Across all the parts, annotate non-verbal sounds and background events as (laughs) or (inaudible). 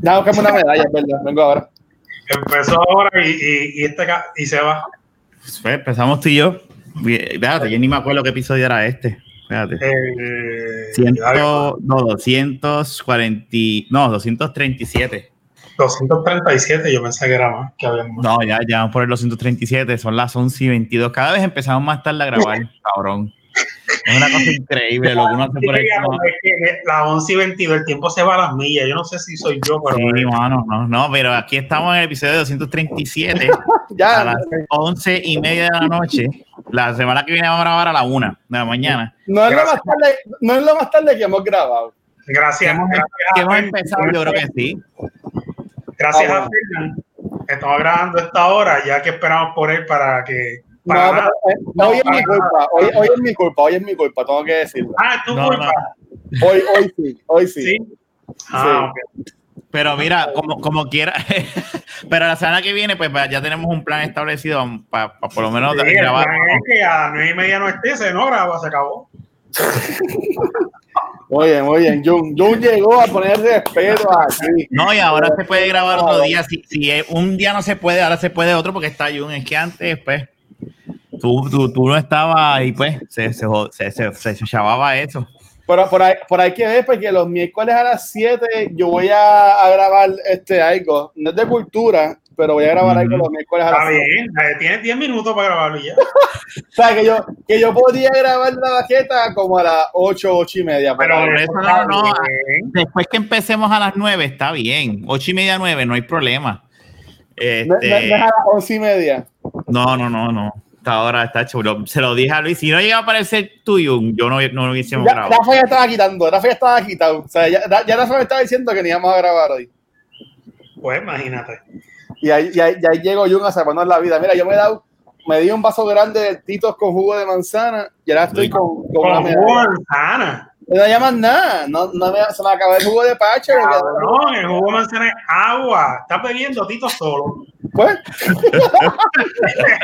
Ya buscame una medalla, perdón, vengo ahora. Empezó ahora y, y, y, este, y se va. Pues empezamos tú y yo. Fíjate, yo ni me acuerdo qué episodio era este. Fíjate. Eh, Ciento, no, 240, no, 237. 237, yo pensé que era más. Que habíamos. No, ya, ya vamos por el 237, son las 11 y 22. Cada vez empezamos más tarde a grabar, cabrón. Es una cosa increíble lo que uno hace por el La 11 y 22, el tiempo se va a las millas. Yo no sé si soy yo, pero. Sí, mano, no, no, pero aquí estamos en el episodio 237 (laughs) Ya, a las 11 y media de la noche. La semana que viene vamos a grabar a la una de la mañana. no, es lo más tarde, no es lo más tarde que hemos grabado. Gracias. Hemos, gracias que a hemos Fernan. empezado, yo creo que sí. Gracias Ah, a Fernan. Estamos grabando esta hora, ya que esperamos por él para que. Para eh, No, hoy es mi culpa, hoy, hoy es mi culpa, hoy es mi culpa, tengo que decirlo. Ah, es tu No, culpa. Hoy, hoy sí, hoy sí. Sí. Ah. Pero mira, como, como quiera, (laughs) pero la semana que viene, pues ya tenemos un plan establecido para por lo menos Sí, el grabar. plan es que a las nueve y media no esté, se no graba, se acabó. (laughs) Muy bien, muy bien. Jun, Jun llegó a poner respeto aquí. No, y ahora se puede grabar otro día. Si, si un día no se puede, ahora se puede otro porque está Jun. Es que antes, pues, tú, tú, tú no estabas y pues se, se, se, se, se, se chavaba eso. Pero por ahí, por ahí que ver, porque los miércoles a las 7 yo voy a, a grabar este algo. No es de cultura, pero voy a grabar algo los miércoles a Está las 7. bien, eh, tienes 10 minutos para grabarlo ya. (laughs) O sea, que yo, que yo podría grabar la baqueta como a las 8, 8 y media. Pero eso no, está no, bien. Después que empecemos a las 9, está bien. Ocho y media, 9, no hay problema. No, no- no Este, es a las 11 y media. no, no, no, no. Hasta ahora está chulo. Se lo dije a Luis. Si no llega a aparecer tú, Jun, yo no, no lo hubiésemos Ya, grabado. Rafa ya estaba quitando, Rafa ya estaba quitado. O sea, ya, ya Rafa me estaba diciendo que ni íbamos a grabar hoy. Pues imagínate. Y ahí, y ahí, y ahí llegó Jun a salvarnos la vida. Mira, yo me he dado, me di un vaso grande de titos con jugo de manzana y ahora estoy con, con una Con medalla. jugo de manzana. No llaman nada, no, no me, se me acabó el jugo de pache. Cabrón, el jugo de manzana es agua. Está bebiendo Tito solo. Pues,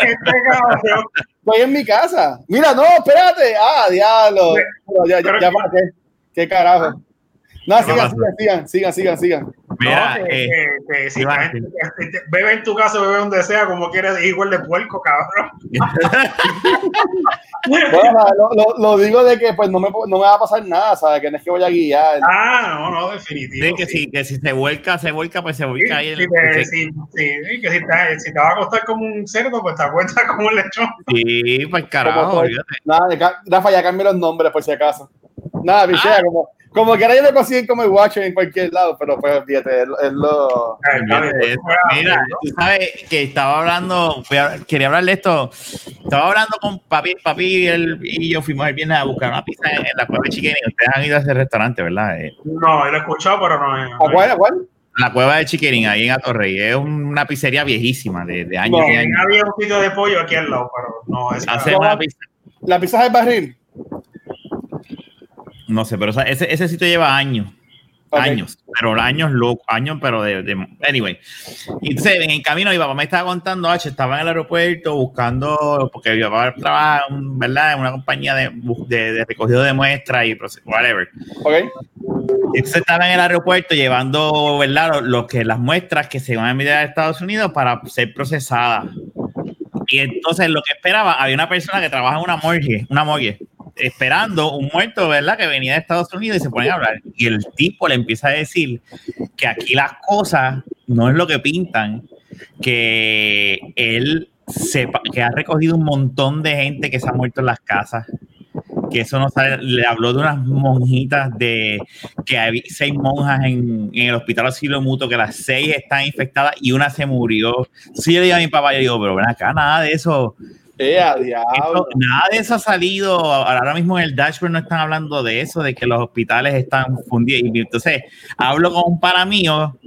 este estoy en mi casa. Mira, no, espérate. Ah, diablo. Pero ya, ya, ya, ¿para qué? ¿Qué carajo? No, ¿Qué sigan, sigan, sigan, sigan, sigan, sigan. Mira, eh, bebe en tu casa, bebe donde sea, como quieres, igual de puerco, cabrón. (laughs) Bueno, lo, lo, lo digo de que pues no me, no me va a pasar nada, ¿sabes? Que no es que voy a guiar. Ah, no, no, definitivo. sí, que, si, que si se vuelca, se vuelca, pues se Sí, vuelca ahí. en sí, el- te- sí, sí, sí, que si te, si te va a costar como un cerdo, pues te acuestas como un lechón. Sí, pues carajo, olvídate. Nada, Rafa, ya cambié los nombres por si acaso. Nada, pichea, Ah. como, como que ahora yo me consiguen como el Watcher en cualquier lado, pero pues fíjate, es, es lo. De Mira, tú sabes que estaba hablando, quería hablarle esto. Estaba hablando con papi, papi y, él, y yo fuimos el viernes a buscar una pizza en, en la cueva de Chiquini. Ustedes han ido a ese restaurante, ¿verdad? Eh, No, lo he escuchado, pero no es. ¿A cuál? ¿A cuál? la cueva de Chiquirín, ahí en Atorrey. Es una pizzería viejísima, de, de años No. y años. Había un sitio de pollo aquí al lado, pero no es. Una pizza. La pizza del barril. No sé, pero o sea, ese, ese sitio lleva años. Ok. Años, pero años locos, años, pero de, de- Anyway. Entonces, en el camino, mi papá me estaba contando, H, estaba en el aeropuerto buscando, porque mi papá trabaja, ¿verdad?, en una compañía de, de, de recogido de muestras y whatever. Ok. Entonces estaba en el aeropuerto llevando, ¿verdad?, lo, lo que, las muestras que se van a enviar a Estados Unidos para ser procesadas. Y entonces, lo que esperaba, había una persona que trabaja en una morgue, una morgue esperando un muerto, ¿verdad? Que venía de Estados Unidos y se ponen a hablar. Y el tipo le empieza a decir que aquí las cosas no es lo que pintan, que él sepa, que ha recogido un montón de gente que se ha muerto en las casas, que eso no sabe, le habló de unas monjitas de que hay seis monjas en, en el hospital asilo mutuo, que las seis están infectadas y una se murió. Sí, yo le digo a mi papá, yo digo, pero ven acá, nada de eso. Diablo. nada de eso ha salido. Ahora mismo en el dashboard no están hablando de eso, de que los hospitales están fundidos. Entonces hablo con un para mío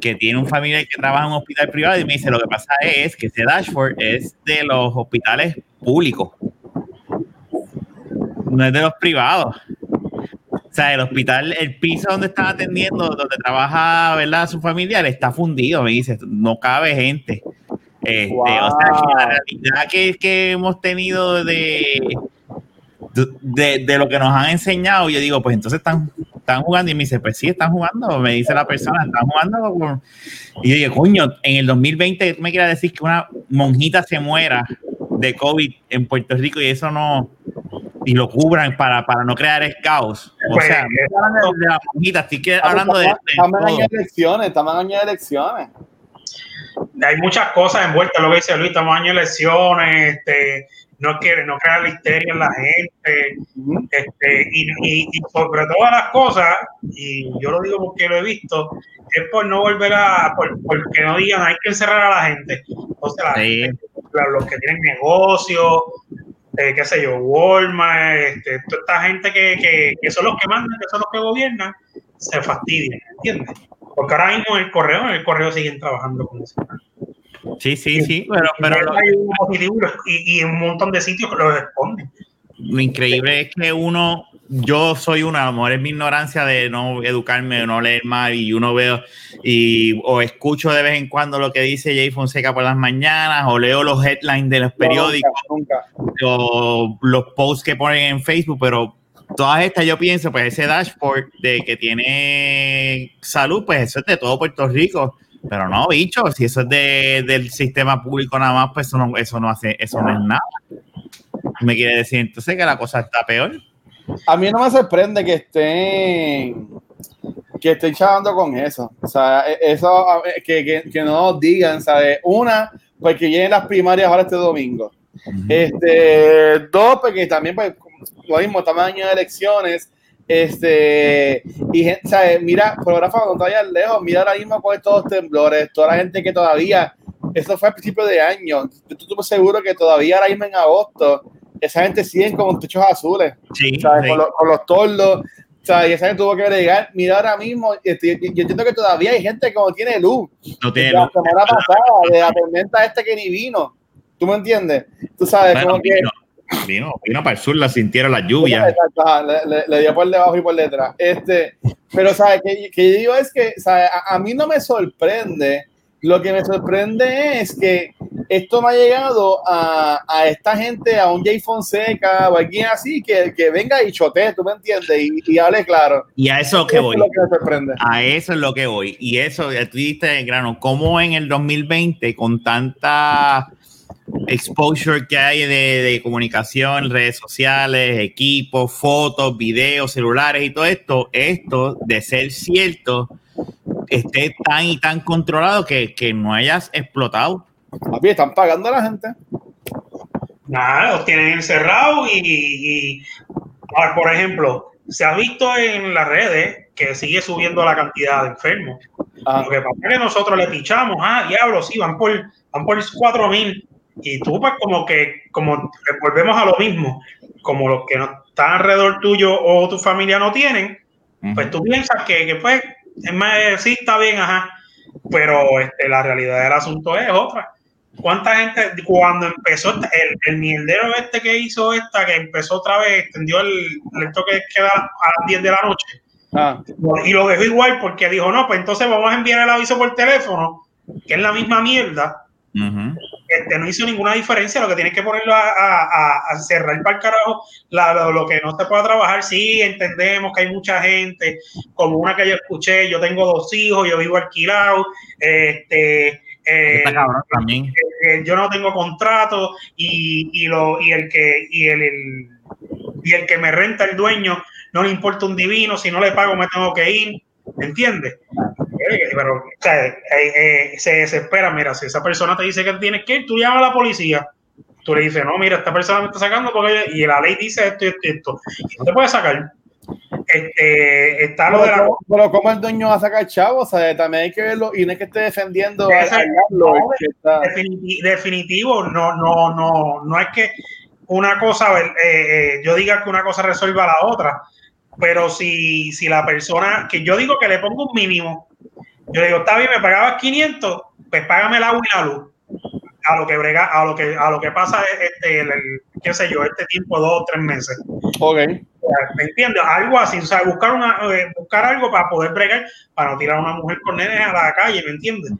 que tiene un familiar que trabaja en un hospital privado y me dice: Lo que pasa es que ese dashboard es de los hospitales públicos, no es de los privados. O sea, el hospital, el piso donde están atendiendo, donde trabaja, ¿verdad? Su familiar está fundido, me dice, no cabe gente. Este, O sea, que la realidad que, que hemos tenido de, de, de lo que nos han enseñado, yo digo, pues entonces están están jugando y me dice, pues sí, están jugando, me dice la persona, están jugando. Y yo digo, coño, en el 2020 tú me quieres decir que una monjita se muera de COVID en Puerto Rico y eso no, y lo cubran para, para no crear el caos. O Pues, sea, no estoy hablando de la monjita, estoy que- hablando de... de Estamos en de elecciones, estamos en de elecciones. Hay muchas cosas envueltas, lo que dice Luis, estamos en año de elecciones, este, no quiere, no crear la histeria en la gente, este, y, y- y sobre todas las cosas, y yo lo digo porque lo he visto, es por no volver a, por, porque no digan hay que encerrar a la gente. Entonces, la Sí. gente, la- los que tienen negocios, eh, qué sé yo, Walmart, este, toda esta gente que, que, que son los que mandan, que son los que gobiernan, se fastidian, ¿entiendes? Porque ahora mismo en el correo, en el correo siguen trabajando con eso. Sí, sí, sí, pero, pero hay un positivo y, y un montón de sitios que lo responden. lo increíble es que uno, yo soy una, a lo mejor es mi ignorancia de no educarme, de no leer más y uno veo y o escucho de vez en cuando lo que dice Jay Fonseca por las mañanas o leo los headlines de los periódicos Nunca, nunca. o los posts que ponen en Facebook, pero todas estas yo pienso, pues ese dashboard de que tiene salud, pues eso es de todo Puerto Rico. Pero no, bicho, si eso es de, del sistema público nada más, pues eso no, eso no hace, eso no es nada. Me quiere decir entonces que la cosa está peor. A mí no me sorprende que estén que estén chavando con eso. O sea, e- eso a- que, que, que no nos digan, ¿sabes? Una, porque vienen las primarias ahora este domingo. Este, dos, porque también, pues, lo mismo, estamos en año de elecciones. Este, y gen- ¿sabes? mira, fotógrafo, cuando vayas lejos, mira ahora mismo con estos temblores, toda la gente que todavía, eso fue a principios de año, yo estoy seguro que todavía ahora mismo en agosto, esa gente sigue con techos azules. Sí, ¿sabes? sí. Con, los, con los tordos, ¿sabes? Y esa gente tuvo que bregar. Mira ahora mismo, este, yo yo entiendo que todavía hay gente que no tiene luz. no tiene la luz. semana pasada, de la tormenta esta que ni vino. ¿Tú me entiendes? Tú sabes, Bueno, como que... vino, vino, vino para el sur, la sintieron las lluvias. Le, le- le dio por debajo y por detrás. Este, pero, ¿sabes? Que, que yo digo es que, ¿sabes? A, a mí no me sorprende. Lo que me sorprende es que esto no ha llegado a, a esta gente, a un Jay Fonseca o alguien así, que, que venga y chotee, ¿tú me entiendes? Y, y hable claro. Y a eso que Eso voy. es lo que me sorprende. A eso es lo que voy. Y eso, ya tú diste el grano, como en el 2020, con tanta exposure que hay de, de comunicación, redes sociales, equipos, fotos, videos, celulares y todo esto, esto de ser cierto, esté tan y tan controlado que, que no hayas explotado. Papi, están pagando a la gente. Nada, los tienen encerrados y, y- ahora, por ejemplo, se ha visto en las redes que sigue subiendo la cantidad de enfermos. Ajá. Lo que pasa es que nosotros le pichamos, ah, diablo, sí, van por, van por 4 mil. Y tú, pues, como que, como volvemos a lo mismo, como los que no están alrededor tuyo o tu familia no tienen, pues tú piensas que, que pues, es más, eh, sí, está bien, ajá. Pero este, la realidad del asunto es otra. ¿Cuánta gente, cuando empezó el, el mierdero este que hizo esta, que empezó otra vez, extendió el, el toque de queda a las 10 de la noche? Ah, y lo dejó igual porque dijo, no, pues entonces vamos a enviar el aviso por teléfono, que es la misma mierda. Ujú. Este, no hizo ninguna diferencia, lo que tienes que ponerlo a, a- cerrar para el carajo la- lo, lo que no se pueda trabajar. Sí, entendemos que hay mucha gente, como una que yo escuché, yo tengo dos hijos, yo vivo alquilado, este, eh, también. eh, yo no tengo contrato y, y lo y el que y el, el- y el que me renta el dueño no le importa un divino si no le pago me tengo que ir ¿me entiendes? Pero o sea, eh, eh, se desespera mira si esa persona te dice que tienes que ir tú llamas a la policía tú le dices no mira esta persona me está sacando porque y la ley dice esto y esto y esto y no te puede sacar este está lo de la pero, ¿cómo el dueño va a sacar chavos? O sea, también hay que verlo y no es que esté defendiendo a, Ese- a Carlos, no, es que está- Definiti- definitivo, no, no, no, no es que una cosa, eh, eh, yo diga que una cosa resuelva la otra, pero si, si la persona, que yo digo que le pongo un mínimo, yo digo, está bien, me pagabas 500, pues págame el agua y la luz, a lo que brega, a lo que, a lo que pasa, este, el, el- qué sé yo, este tiempo, dos o tres meses. Ok. ¿Me entiendes? Algo así, o sea, buscar, una, eh, buscar algo para poder bregar, para no tirar a una mujer con nenes a la calle, ¿me entiendes?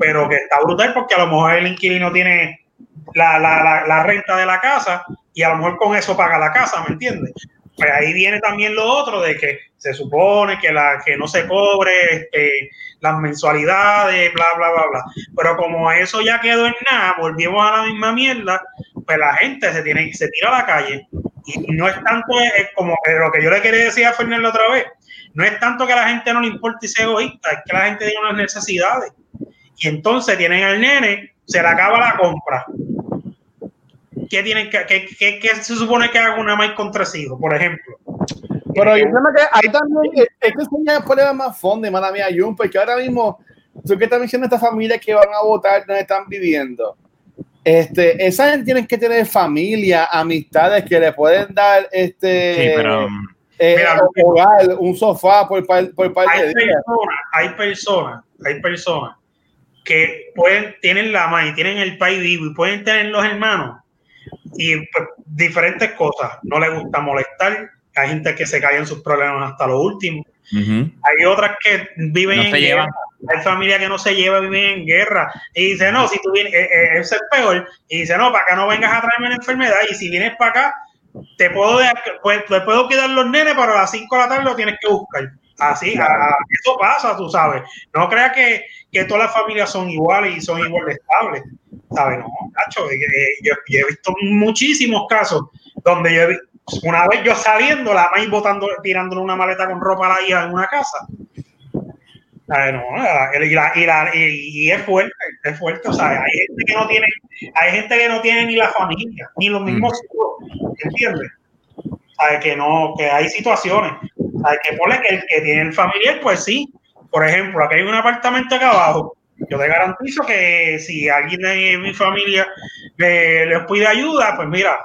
Pero que está brutal porque a lo mejor el inquilino tiene la, la, la, la renta de la casa y a lo mejor con eso paga la casa, ¿me entiendes? pues ahí viene también lo otro de que se supone que la que no se cobre este, las mensualidades, bla, bla, bla, bla. Pero como eso ya quedó en nada, volvimos a la misma mierda, pues la gente se tiene se tira a la calle. Y no es tanto es como lo que yo le quería decir a Fernando otra vez, no es tanto que la gente no le importe y sea egoísta, es que la gente tiene unas necesidades. Y entonces tienen al nene, se le acaba la compra ¿qué, tienen que, qué, qué, se supone que haga una más contra por ejemplo? Pero yo creo que ahí también es que es un problema más fondo, mala mía, Jun, porque ahora mismo, tú que estás mencionando estas familias que van a votar, donde están viviendo. Este, esa gente tienen que tener familia, amistades que le pueden dar este sí, pero, eh, hogar, un sofá por, por, por parte hay de personas, hay personas, hay personas que pueden, tienen la mano y tienen el país vivo y pueden tener los hermanos y pues, diferentes cosas. No le gusta molestar. Hay gente que se cae en sus problemas hasta lo último. Hay otras que viven en guerra. Hay familias que no se llevan, viven en guerra. Y dice, no, si tú vienes, eh, eh, es peor. Y dice, no, para acá no vengas a traerme una enfermedad. Y si vienes para acá, te puedo, pues, te puedo quedar los nenes, pero a las 5 de la tarde lo tienes que buscar. Así, eso pasa, tú sabes. No creas que, que todas las familias son iguales y son igual de estables. ¿sabes? No, Nacho, eh, yo, he visto muchísimos casos donde yo he visto, una vez yo saliendo, la maíz botando, tirándole una maleta con ropa a la hija en una casa. No, y, la, y, la, y, es fuerte, es fuerte. O sea, hay gente que no tiene, hay gente que no tiene ni la familia, ni los mismos mm. hijos, ¿entiendes? Que no, que hay situaciones. hay Que pone que el que tiene el familiar, pues sí. Por ejemplo, aquí hay un apartamento acá abajo yo te garantizo que si alguien de mi familia le, les pide ayuda, pues mira,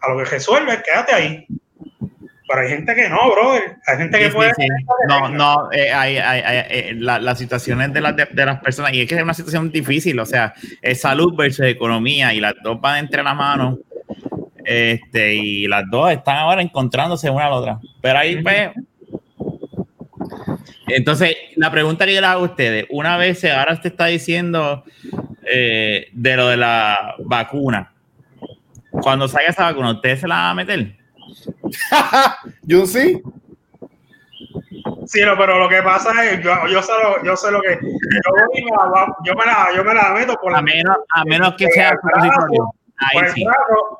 a lo que resuelve, quédate ahí. Pero hay gente que no, brother. Hay gente que puede. No, no, eh, hay, hay, eh, la, las situaciones de, de, las personas, y es que es una situación difícil, o sea, es salud versus economía, y las dos van entre las manos. Este, y las dos están ahora encontrándose una a la otra. Pero ahí, pues, entonces, la pregunta que yo le hago a ustedes, una vez ahora usted está diciendo eh, de lo de la vacuna, cuando salga esa vacuna, ¿usted se la va a meter? (laughs) yo sí. Sí, no, pero lo que pasa es, yo, yo, sé, lo, yo sé lo que. Yo, me la, yo, me la, yo me la meto por a menos, a menos que sea supositorio. Ahí sí.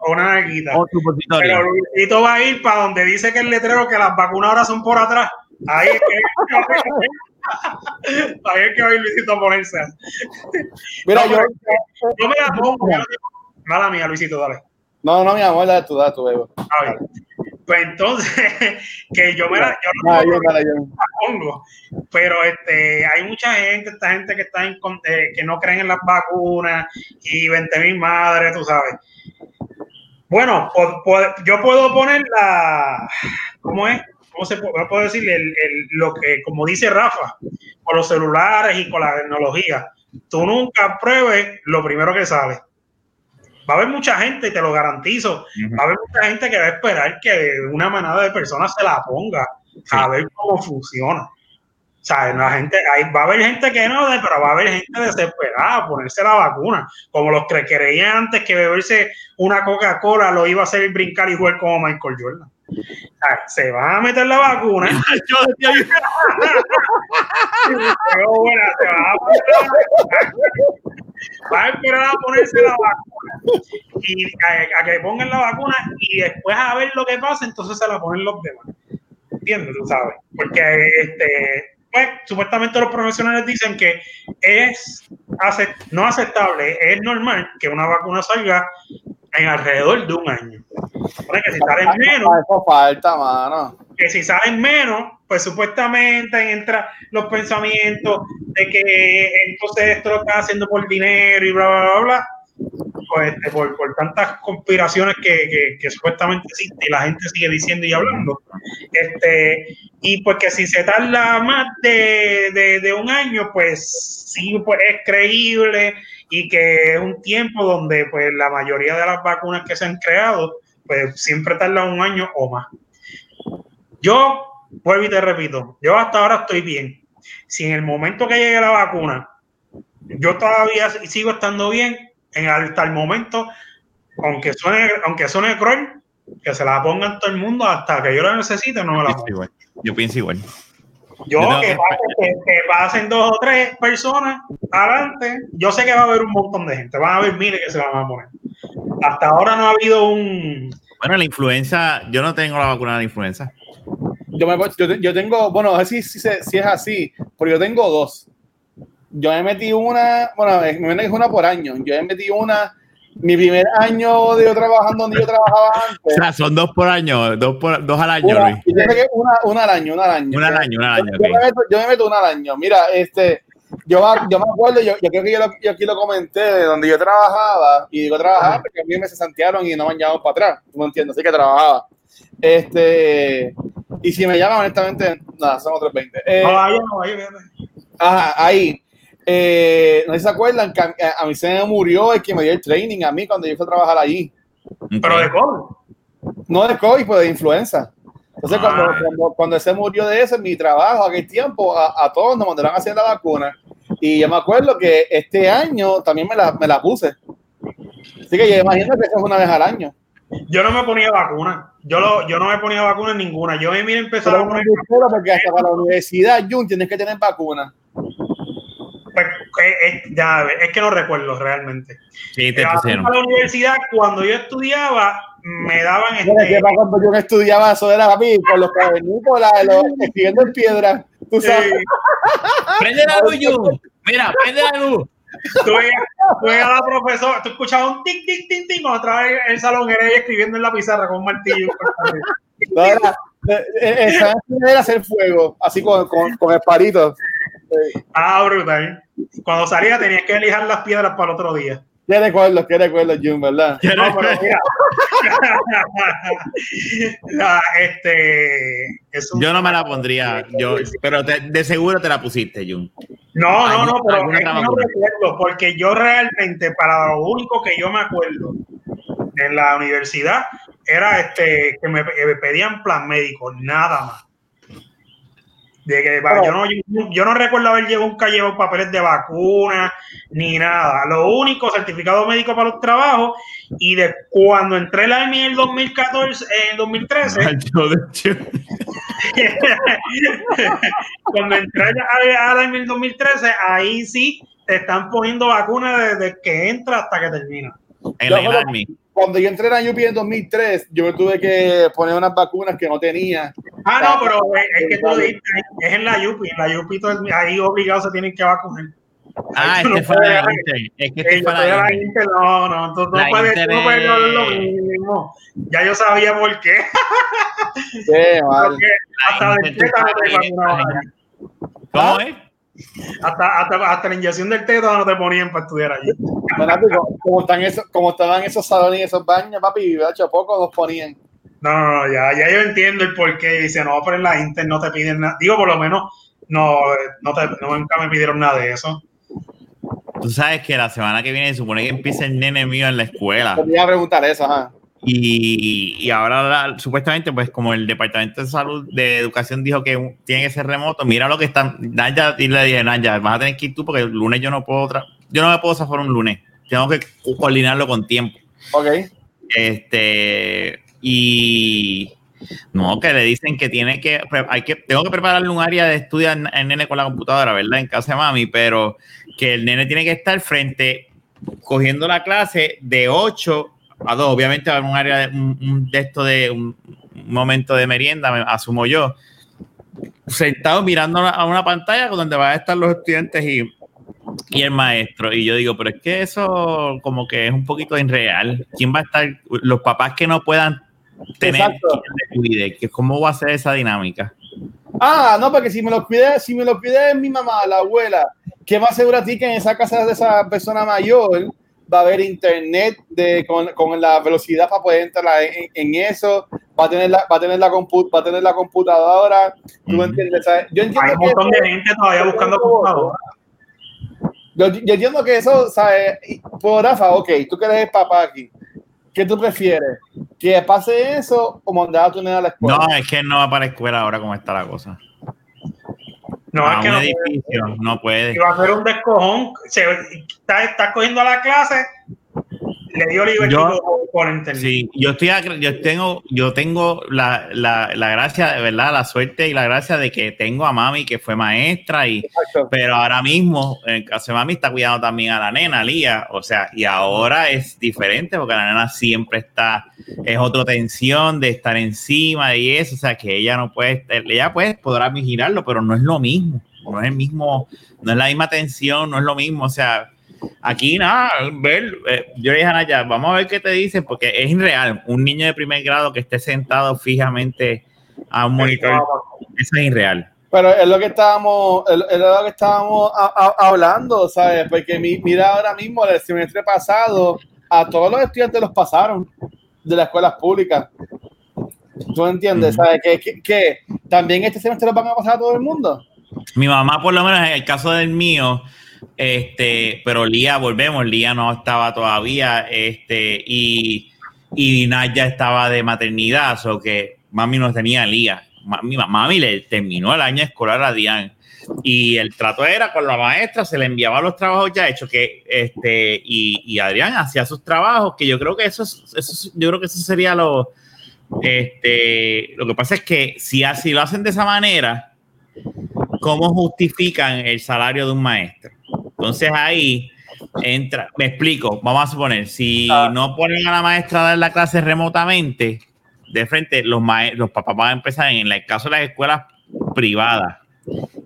o una naguita. O supositorio. Pero Luisito va a ir para donde dice que el letrero que las vacunas ahora son por atrás. Ahí es que, (laughs) ahí es que hoy Luisito a ponerse. Mira, yo, yo, me la pongo. Mala mía, Luisito, dale. No, no, mi amor, dale tú, dale tú, bebo. Pues entonces, (laughs) que yo me la, yo no, yo, la pongo, pero este, hay mucha gente, esta gente que está en, eh, que no creen en las vacunas y 20 mil madres, tú sabes. Bueno, yo puedo poner la, ¿cómo es? ¿cómo se puede, decir? El, lo que, como dice Rafa, con los celulares y con la tecnología, tú nunca pruebes lo primero que sale. Va a haber mucha gente, te lo garantizo, va a haber mucha gente que va a esperar que una manada de personas se la ponga a ver cómo funciona. O sea, la gente, va a haber gente que no, pero va a haber gente desesperada a ponerse la vacuna, como los que creían antes que beberse una Coca-Cola lo iba a hacer brincar y jugar como Michael Jordan se va a meter la vacuna. va a esperar a ponerse la vacuna y a, que pongan la vacuna y después a ver lo que pasa, entonces se la ponen los demás. ¿Entiendes? Tú sabes. Porque este, pues, supuestamente los profesionales dicen que es no aceptable, es normal que una vacuna salga en alrededor de un año. Que si salen menos. falta, mano. Que si salen menos, pues supuestamente entra los pensamientos de que entonces esto lo está haciendo por dinero y bla, bla, bla, bla. Pues este, por, por, tantas conspiraciones que, que, supuestamente existen y la gente sigue diciendo y hablando. Este, y pues que si se tarda más de, de, de un año, pues sí, pues es creíble y que es un tiempo donde pues la mayoría de las vacunas que se han creado pues siempre tardan un año o más. Yo vuelvo y te repito, yo hasta ahora estoy bien. Si en el momento que llegue la vacuna, yo todavía sigo estando bien, en hasta el momento, aunque suene, aunque suene cruel, que se la pongan todo el mundo hasta que yo la necesite, no me la pongo. Yo pienso igual. Yo, que, pasen dos o tres personas adelante, yo sé que va a haber un montón de gente, van a haber miles que se la van a poner. Hasta ahora no ha habido un... Bueno, la influenza, yo no tengo la vacuna de la influenza. Yo, me, yo, tengo, bueno, si, si, si es así, pero yo tengo dos. Yo me metí una, bueno, me metí una por año. Yo me metí una mi primer año de yo trabajando donde yo trabajaba antes. O sea, son dos por año, dos, por, dos al año, una, Luis. Una, una, al año, una al año. Una al año, una al año. Yo, me meto, yo, me meto, una al año. Mira, este, yo, yo me acuerdo, yo, yo creo que yo, yo, aquí lo comenté, de donde yo trabajaba, y digo trabajaba porque a mí me se santearon y no me han llamado para atrás, tú me entiendes, así que trabajaba. Este, y si me llaman, honestamente, nada, son otros 20. Eh, no, ahí, no, ahí, Ajá, ahí. Eh, no se acuerdan que a, mí se me murió el que me dio el training a mí cuando yo fui a trabajar allí. ¿Pero de COVID? No de COVID, pues de influenza. Entonces, ah. cuando, cuando, cuando, se murió de eso en mi trabajo, aquel tiempo, a, a, todos nos mandaron a hacer la vacuna. Y yo me acuerdo que este año también me la, me la puse. Así que yo imagino que eso es una vez al año. Yo no me ponía vacuna. Yo, lo, yo no me ponía vacuna ninguna. Yo me vine a empezar a poner. Porque hasta para la universidad, Jun, tienes que tener vacuna. Pues, es, ya, es que no recuerdo realmente. Sí, te pusieron. A la universidad, cuando yo estudiaba, me daban. Este, cuando yo estudiaba, eso era mí, con los cavernícolas, escribiendo en piedra. Tú sabes. Prende la luz, Jun. Mira, prende la luz. Tú veías a la profesora, tú escuchabas un tic, tic, tic, tic, otra vez el salón era ella escribiendo en la pizarra con un martillo. (laughs) no, era, eh, eh, era hacer fuego, así con, con, con el parito. Ah, brutal. Cuando salía tenías que lijar las piedras para el otro día. ¿Qué recuerdo? ¿Qué recuerdo, Jun, verdad? No, pero mira. Este, yo no me la pondría, yo, pero de seguro te la pusiste, Jun. No, no, no, pero es que no recuerdo, porque yo realmente, para lo único que yo me acuerdo en la universidad, era este que me pedían plan médico, nada más. De que, yo, no, yo, no recuerdo haber llevado un llevado papeles de vacuna ni nada. Lo único, certificado médico para los trabajos. Y de cuando entré la EMI en el 2014, en el 2013. (laughs) cuando entré a la EMI en el 2013, ahí sí te están poniendo vacunas desde que entra hasta que termina. En la cuando yo entré en UPI en 2003, yo me tuve que poner unas vacunas que no tenía. Ah, no, pero es, que tú lo dijiste, es en la UPI, en la UPI ahí obligado se tienen que vacunar. Ah, este fue la Inter. Es que este fue la Inter. No, no, no puedes no puede lo mismo. Ya yo sabía por qué. Sí, (laughs) vale. hasta de ¿Cómo es? Hasta, hasta, hasta, la inyección del teto no te ponían para estudiar allí. como, están esos, como estaban esos salones y esos baños, papi, hecho poco nos ponían. No, no, no, ya, ya yo entiendo el por qué. Dice, no, pero en la Inter no te piden nada. Digo, por lo menos, no, no, te, nunca me pidieron nada de eso. Tú sabes que la semana que viene se supone que empieza el nene mío en la escuela. Te a preguntar eso, ajá. Y, y, ahora supuestamente, pues como el Departamento de Salud de Educación dijo que tiene que ser remoto, mira lo que está, Naya, y le dije, Naya, vas a tener que ir tú porque el lunes yo no puedo, yo no me puedo zafar un lunes, tengo que coordinarlo con tiempo. Ok. Este, y no, que le dicen que tiene que, hay que, tengo que prepararle un área de estudio en, nene con la computadora, ¿verdad? En casa de mami, pero que el nene tiene que estar frente, cogiendo la clase de 8 a dos. Obviamente va a haber un área de un, texto de un, momento de merienda, me asumo yo, sentado mirando a una pantalla donde van a estar los estudiantes y, y el maestro. Y yo digo, pero es que eso como que es un poquito irreal. ¿Quién va a estar? Los papás que no puedan tener quien que ¿cómo va a ser esa dinámica? Ah, no, porque si me lo cuide, si me lo cuide mi mamá, la abuela, ¿qué más seguro a ti que en esa casa de esa persona mayor va a haber internet de, con, con la velocidad para poder entrar en, eso, va a tener la, va a tener la, va a tener la computadora. ¿Tú entiendes? Yo entiendo Hay un montón de gente todavía buscando computadora. Yo, yo, entiendo que eso, ¿sabes? Por Rafa, ok, tú que eres el papá aquí, ¿qué tú prefieres? ¿Que pase eso o mandar a tu nena a la escuela? No, es que no va para la escuela ahora como está la cosa. No, es que un no edificio, puede. no puede. Y va a ser un descojón. Se, está, está cogiendo la clase le dio libertad yo, por internet. Sí, yo estoy yo tengo, yo tengo la, la, la, gracia, de verdad, la suerte y la gracia de que tengo a mami que fue maestra y pero ahora mismo, en el caso de mami, está cuidando también a la nena, Lía. O sea, y ahora es diferente porque la nena siempre está, es otra tensión de estar encima y eso. O sea, que ella no puede, ella pues podrá vigilarlo, pero no es lo mismo. No es el mismo, no es la misma tensión, no es lo mismo. O sea, Aquí nada, ver, eh, yo le dije a Naya, vamos a ver qué te dicen, porque es irreal. Un niño de primer grado que esté sentado fijamente a un monitor, eso es irreal. Pero es lo que estábamos, es lo que estábamos hablando, ¿sabes? Porque mira ahora mismo, el semestre pasado, a todos los estudiantes los pasaron de las escuelas públicas. ¿Tú entiendes? ¿Sabes? Que, que, también este semestre los van a pasar a todo el mundo. Mi mamá, por lo menos en el caso del mío, este, pero Lía, volvemos, Lía no estaba todavía, este, y, y Naya estaba de maternidad, o que mami no tenía Lía. Mami, mami le terminó el año escolar a Diane y el trato era con la maestra, se le enviaba los trabajos ya hechos que este y, y Adrián hacía sus trabajos, que yo creo que eso, eso yo creo que eso sería lo este lo que pasa es que si así lo hacen de esa manera, ¿cómo justifican el salario de un maestro? Entonces ahí entra, me explico, vamos a suponer, si ah. no ponen a la maestra a dar la clase remotamente, de frente, los, los papás van a empezar, en el caso de las escuelas privadas,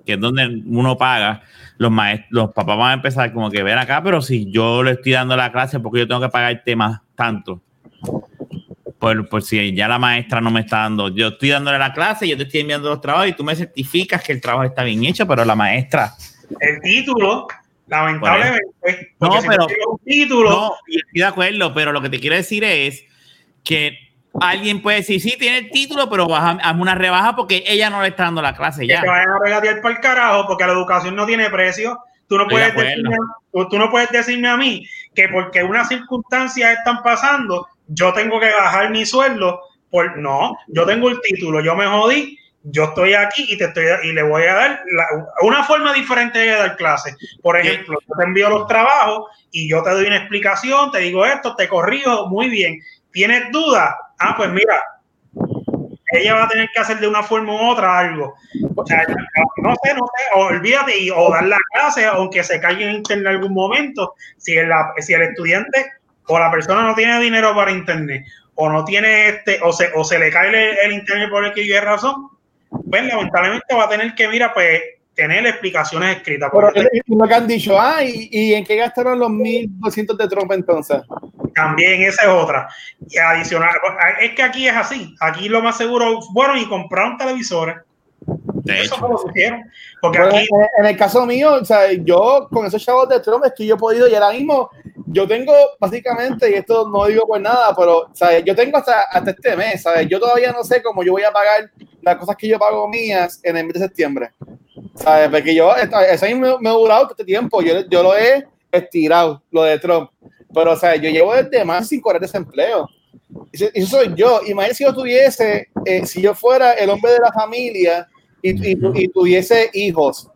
que es donde uno paga, los, los papás van a empezar como que ven acá, pero si yo le estoy dando la clase, porque yo tengo que pagar temas tanto? Por, por, si ya la maestra no me está dando, yo estoy dándole la clase, yo te estoy enviando los trabajos y tú me certificas que el trabajo está bien hecho, pero la maestra. El título Lamentablemente. No, pero. título, no, estoy de acuerdo, pero lo que te quiero decir es que alguien puede decir, sí, tiene el título, pero baja, hazme una rebaja porque ella no le está dando la clase ya. Que vayan a regatear para el carajo porque la educación no tiene precio. Tú no, puedes decirme, tú no puedes decirme a mí que porque unas circunstancias están pasando, yo tengo que bajar mi sueldo. Por, no, yo tengo el título, yo me jodí, yo estoy aquí y te estoy y le voy a dar una forma diferente de dar clases. Por ejemplo, yo te envío los trabajos y yo te doy una explicación, te digo esto, te corrijo, muy bien. ¿Tienes dudas? Ah, pues mira, ella va a tener que hacer de una forma u otra algo. O sea, no sé, no sé, olvídate y, o dar la clase, aunque se caiga en internet en algún momento, si el, si el estudiante o la persona no tiene dinero para internet, o no tiene este, o se, o se le cae el, el internet por el que yo razón, pues lamentablemente va a tener que, mira, pues tener explicaciones escritas. Pero lo que han dicho, ah, ¿y, en qué gastaron los 1.200 de Trump entonces? También esa es otra. Y adicional, es que aquí es así. Aquí lo más seguro, bueno, y compraron televisores. De eso hecho, lo Porque aquí... en, el caso mío, o sea, yo con esos chavos de Trump es que yo he podido, y ahora mismo yo tengo básicamente, y esto no digo por nada, pero ¿sabes? yo tengo hasta, hasta este mes, ¿sabes? yo todavía no sé cómo yo voy a pagar las cosas que yo pago mías en el mes de septiembre. ¿Sabes? Porque yo, eso ahí me, me, ha durado este tiempo, yo, yo lo he estirado, lo de Trump. Pero, o sea, yo llevo desde más sin correr desempleo. Y eso soy yo. Imagínate si yo tuviese, eh, si yo fuera el hombre de la familia y, y, tuviese hijos.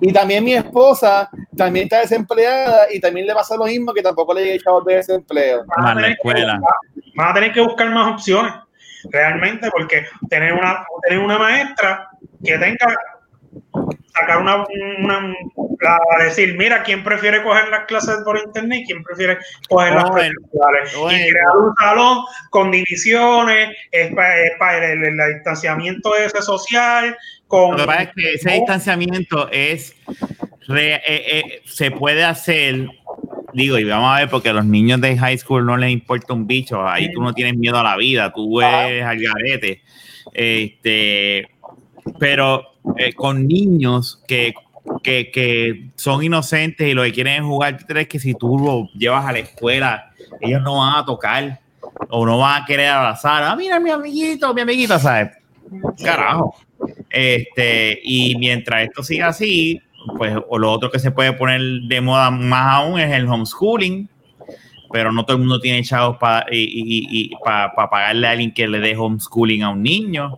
Y también mi esposa también está desempleada y también le pasa lo mismo que tampoco le llega chavos de desempleo. Van a, escuela. van a tener que buscar más opciones realmente, porque tener una, tener una maestra que tenga sacar una, una, decir, mira, ¿quién prefiere coger las clases por internet? ¿Quién prefiere coger las clases Y crear un salón con divisiones, es para, el, distanciamiento ese social. Con, Lo que pasa es que ese distanciamiento es eh, eh, se puede hacer digo, y vamos a ver, porque a los niños de high school no les importa un bicho, ahí tú no tienes miedo a la vida, tú eres al garete. Este, pero eh, con niños que, son inocentes y lo que quieren es jugar, ¿tú crees que si tú lo llevas a la escuela, ellos no van a tocar o no van a querer abrazar? Ah, mira, mi amiguito, mi amiguita, ¿sabes? Carajo. Este, y mientras esto siga así, pues o lo otro que se puede poner de moda más aún es el homeschooling, pero no todo el mundo tiene chavos para y, pagarle a alguien que le dé homeschooling a un niño.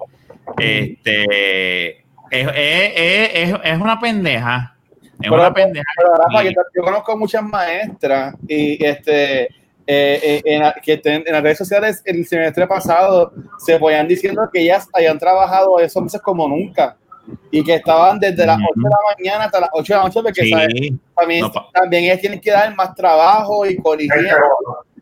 Este es, es, es, una pendeja. Es una pendeja. yo, conozco muchas maestras y este eh, en, que en, las redes sociales el semestre pasado se podían diciendo que ellas hayan trabajado esos meses como nunca y que estaban desde las 8 de la mañana hasta las 8 de la noche porque También, también ellas tienen que dar más trabajo y corregir.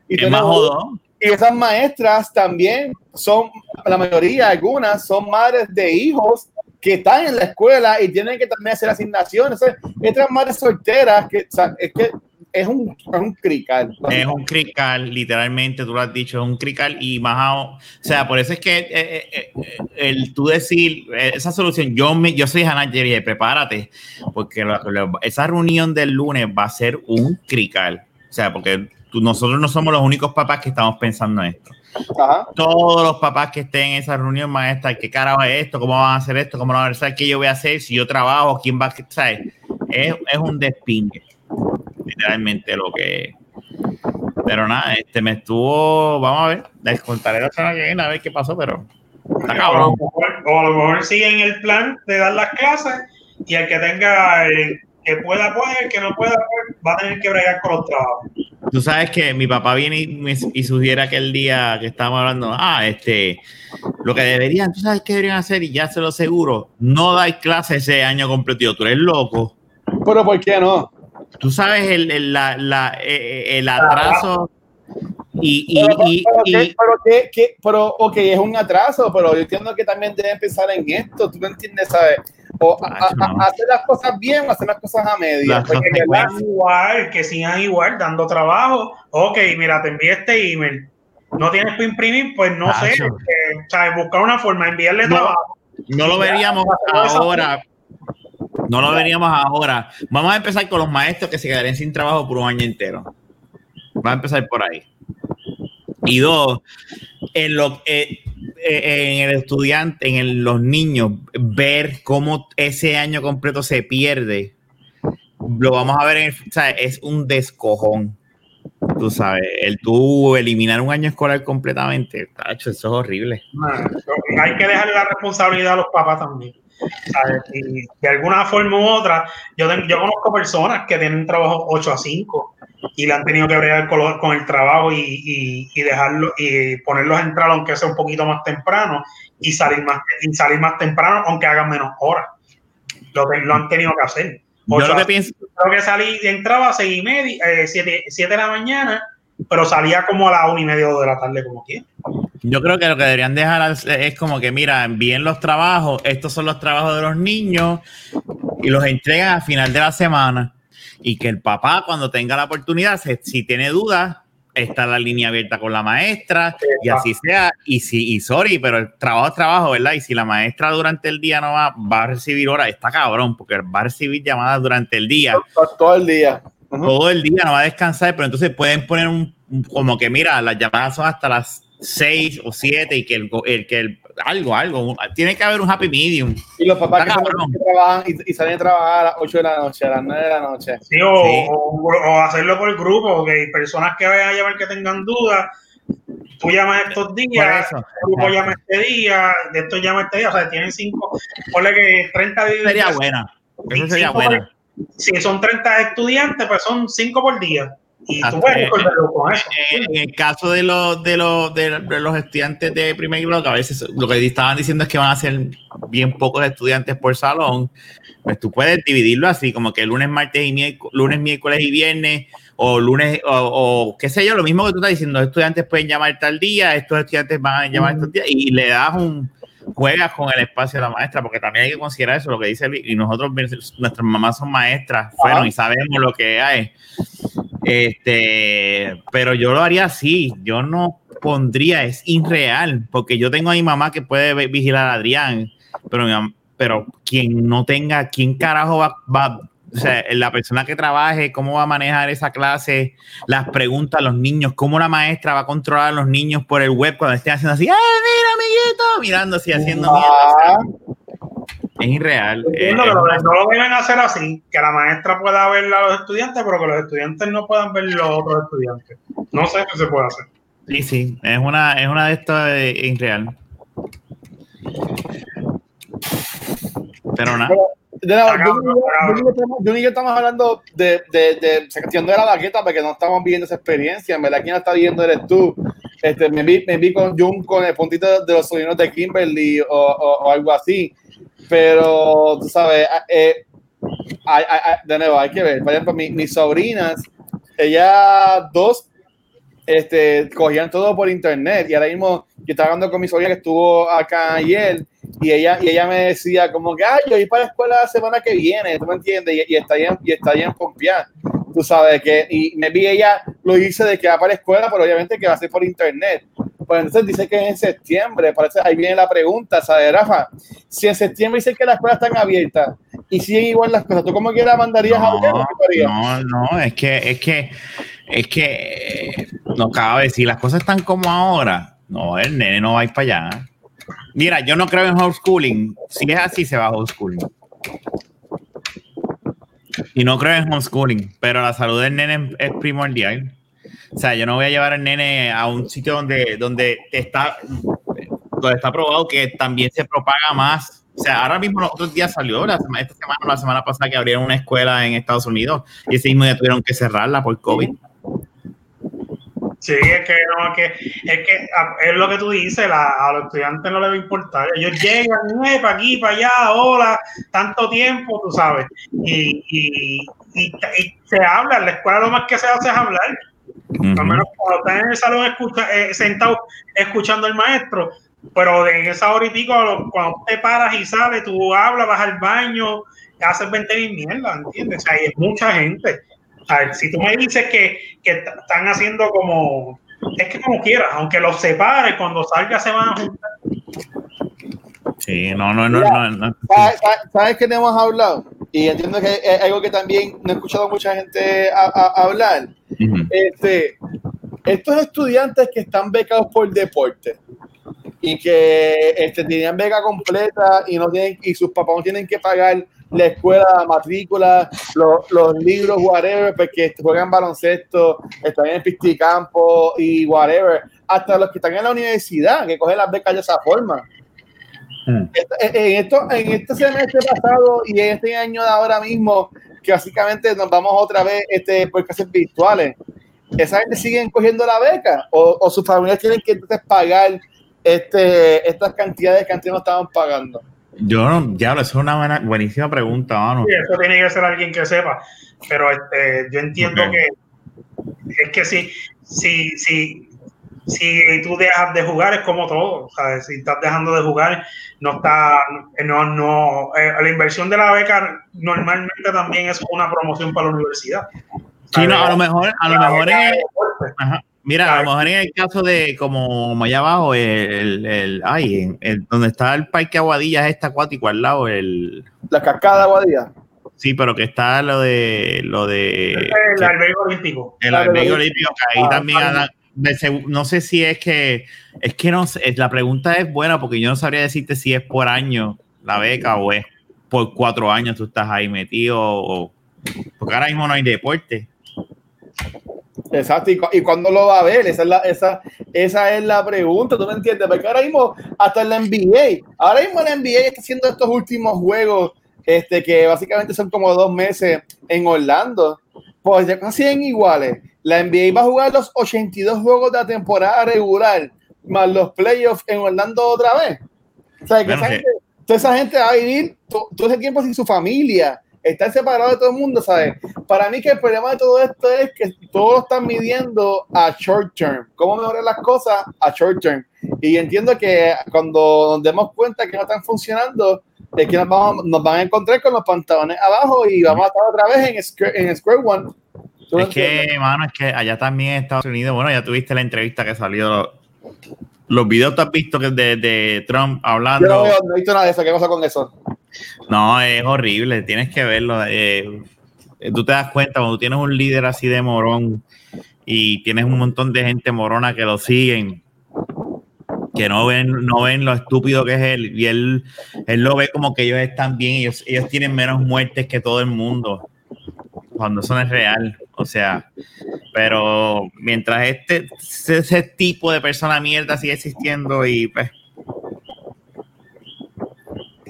Y, y esas maestras también son, la mayoría, algunas, son madres de hijos que están en la escuela y tienen que también hacer asignaciones. Estas madres solteras, que, es que es un, es un crical. Es un crical, literalmente, tú lo has dicho, es un crical y más, o sea, por eso es que eh, eh, eh, el tú decir esa solución, yo, me, yo soy Hannah Jerry, prepárate, porque esa reunión del lunes va a ser un crical, o sea, porque nosotros no somos los únicos papás que estamos pensando en esto. Todos los papás que estén en esa reunión maestra, ¿qué carajo es esto? ¿Cómo van a hacer esto? ¿Cómo van a hacer? ¿Qué yo voy a hacer? Si yo trabajo, ¿quién va a ¿sabes? Es, es un despingue literalmente lo que. Pero nada, este me estuvo. Vamos a ver, les contaré la semana que viene a ver qué pasó, pero. Está cabrón. O a lo mejor siguen el plan de dar las clases y el que tenga, el que pueda, puede, el que no pueda, pues, va a tener que bregar con los trabajos. Tú sabes que mi papá viene y, y sugiere aquel día que estábamos hablando, ah, este, lo que deberían, tú sabes qué deberían hacer y ya se lo aseguro, no dar clases ese año completo. Tú eres loco. Pero ¿por qué no? Tú sabes el, el, la, la, eh, el atraso. Y, y, pero, y, pero, y, pero, que, que, pero, ok, es un atraso, pero yo entiendo que también deben pensar en esto, tú no entiendes, ¿sabes? O a, a, a hacer las cosas bien o hacer las cosas a media. Que igual, que sigan igual, dando trabajo. Ok, mira, te envié este email. No tienes que imprimir, pues no sé. Eh, ¿sabes? Buscar una forma de enviarle no, trabajo. No lo veríamos ahora no lo veríamos ahora. Vamos a empezar con los maestros que se quedarían sin trabajo por un año entero. Vamos a empezar por ahí. Y dos, en, lo, eh, eh, en el estudiante, en los niños, ver cómo ese año completo se pierde, lo vamos a ver en el, ¿sabes? es un descojón. Tú sabes, el tú eliminar un año escolar completamente, tacho, eso es horrible. hay que dejarle la responsabilidad a los papás también. Y de alguna forma u otra, yo, yo conozco personas que tienen trabajo 8 a 5 y le han tenido que bregar con, con el trabajo y, y, dejarlo y ponerlos a entrar aunque sea un poquito más temprano y salir más, y salir más temprano aunque hagan menos horas. Lo, lo han tenido que hacer. Yo lo que pienso. Creo que salí, entraba a 6 y media, 7, eh, de la mañana, pero salía como a la 1 y media de la tarde, como quiera. Yo creo que lo que deberían dejar es como que, mira, envíen los trabajos, estos son los trabajos de los niños y los entregan al final de la semana. Y que el papá, cuando tenga la oportunidad, si tiene dudas, está la línea abierta con la maestra y así sea. Y si, y sorry, pero el trabajo es trabajo, ¿verdad? Y si la maestra durante el día no va, va a recibir horas, está cabrón, porque va a recibir llamadas durante el día. Todo, el día. Todo el día no va a descansar, pero entonces pueden poner un, como que, mira, las llamadas son hasta las seis o siete y que el, el que el, algo, algo, tiene que haber un happy medium. Y los papás que, trabajan y, y, salen a trabajar a las 8 de la noche, a las 9 de la noche. Sí, o, sí. o, o hacerlo por el grupo, que hay personas que vayan a llamar que tengan dudas. Tú llamas estos días, el grupo llama este día, de estos llama este día, o sea, tienen cinco, ponle que 30 días. Sería buena, eso sería buena. Si son 30 estudiantes, pues son 5 por día. Y tú puedes con eso. En el caso de los, de, los, de los estudiantes de primer grado, a veces lo que estaban diciendo es que van a ser bien pocos estudiantes por salón, pues tú puedes dividirlo así, como que lunes, martes y miércoles, lunes, miércoles y viernes, o lunes, o, o, qué sé yo, lo mismo que tú estás diciendo, los estudiantes pueden llamar tal día, estos estudiantes van a llamar estos días, y le das un, juegas con el espacio de la maestra, porque también hay que considerar eso, lo que dice, y nosotros, nuestras mamás son maestras, bueno, y sabemos lo que hay. Este, pero yo lo haría así, yo no pondría, es irreal, porque yo tengo a mi mamá que puede vigilar a Adrián, pero, pero quien no tenga, ¿quién carajo va, va o sea, la persona que trabaje, cómo va a manejar esa clase, las preguntas a los niños, cómo la maestra va a controlar a los niños por el web cuando estén haciendo así, ¡ay, mira, amiguito! Mirando así, haciendo ah. Es irreal. Eh, no, no, lo deben hacer así, que la maestra pueda ver a los estudiantes, pero que los estudiantes no puedan ver los otros estudiantes. No sé qué se puede hacer. Sí, sí, es una, es una de estas irreal. Pero nada. De yo, y yo estamos hablando de, de, de, de la baqueta porque no estamos viviendo esa experiencia. En verdad, quien está viendo eres tú. Este, me, vi, me vi con Jun con el puntito de los sobrinos de Kimberly o, o, algo así. Pero, tú sabes, eh, hay, hay, de nuevo, hay que ver. Por ejemplo, mi, mis sobrinas, ellas dos este, cogían todo por internet. Y ahora mismo yo estaba hablando con mi sobrina que estuvo acá ayer y ella, y ella me decía como que, ay, yo voy para la escuela la semana que viene, ¿tú me entiendes? Y, está bien, y está bien confiar. Tú sabes que, y me vi ella lo hice de que va para la escuela, pero obviamente que va a ser por internet. Pues entonces dice que es en septiembre, parece, ahí viene la pregunta, ¿sabes, Rafa? Si en septiembre dicen que las escuelas están abiertas y siguen igual las cosas, ¿tú cómo quieras mandarías no, a No, no, es que, es que es que no cabe, si las cosas están como ahora, no, el nene no va a ir para allá. Mira, yo no creo en homeschooling. Si es así, se va a homeschooling. Y no creo en homeschooling, pero la salud del nene es primordial. O sea, yo no voy a llevar al nene a un sitio donde, donde está, donde está probado que también se propaga más. O sea, ahora mismo los otros salió, la semana, esta semana la semana pasada, que abrieron una escuela en Estados Unidos y ese mismo día tuvieron que cerrarla por COVID. Sí, es que no, es que, es que es lo que tú dices, a los estudiantes no les va a importar. Ellos llegan, eh, para aquí, para allá, hola, tanto tiempo, tú sabes. Y, y, y, se habla, en la escuela lo más que se hace es hablar. Al menos cuando están en el salón escucha, eh, sentado escuchando al maestro, pero en esa hora y cuando te paras y sales, tú hablas, vas al baño, haces 20 mil mierda, ¿entiendes? O sea, hay mucha gente si tú me dices que, que están haciendo como, es que como quieras, aunque los separe, cuando salga se van a juntar. Sí, no, no, no, no, no. ¿Sabes, que hemos hablado? Y entiendo que es algo que también no he escuchado mucha gente hablar. este, estos estudiantes que están becados por deporte y que este, tenían beca completa y no tienen y sus papás no tienen que pagar la escuela, la matrícula, los, los libros, whatever, porque juegan baloncesto, están en pisticampo y whatever, hasta los que están en la universidad, que cogen las becas de esa forma. Hmm. En, esto, en este semestre pasado y en este año de ahora mismo, que básicamente nos vamos otra vez este, por clases virtuales, esa gente siguen cogiendo la beca o, o sus familias tienen que entonces pagar este, estas cantidades que antes no estaban pagando. Yo no, ya, es una buena, buenísima pregunta, mano. Sí, eso tiene que ser alguien que sepa. Pero este, yo entiendo que es que si, si, si, si tú dejas de jugar es como todo. ¿sabes? Si estás dejando de jugar, no está, no, no, eh, la inversión de la beca normalmente también es una promoción para la universidad. Sí, no, a lo mejor, a lo mejor es, Mira, a lo mejor en el caso de como allá abajo, el, el, ay, el, donde está el parque Aguadilla es este acuático al lado, el la cascada Aguadilla. Sí, pero que está lo de lo de el albergue olímpico. El albergue olímpico, que ahí ah, también no sé si es que es que no sé, la pregunta es buena porque yo no sabría decirte si es por año la beca o es por cuatro años tú estás ahí metido o, porque ahora mismo no hay deporte. Exacto, y, cuándo lo va a ver, esa es, la, esa, esa es la pregunta, ¿tú me entiendes? Porque ahora mismo, hasta en la NBA, ahora mismo la NBA está haciendo estos últimos juegos, este, que básicamente son como dos meses en Orlando, pues ya casi en iguales. La NBA va a jugar los 82 juegos de la temporada regular, más los playoffs en Orlando otra vez. O sea, que esa gente, toda esa gente va a vivir todo ese tiempo sin su familia estar separado de todo el mundo, ¿sabes? Para mí que el problema de todo esto es que todos están midiendo a short term, cómo mejorar las cosas a short term. Y entiendo que cuando nos demos cuenta que no están funcionando, es que nos, vamos, nos van a encontrar con los pantalones abajo y vamos a estar otra vez en Square, en Square One. Es que, hermano, es que allá también en Estados Unidos, bueno, ya tuviste la entrevista que salió, los videos que has visto que de, de Trump hablando. Yo no, he visto nada de eso, ¿qué pasa con eso? No, es horrible, tienes que verlo. Eh, tú te das cuenta cuando tienes un líder así de morón y tienes un montón de gente morona que lo siguen, que no ven, no ven lo estúpido que es él, y él, él lo ve como que ellos están bien, ellos, ellos tienen menos muertes que todo el mundo, cuando eso no es real. O sea, pero mientras este ese tipo de persona mierda sigue existiendo y pues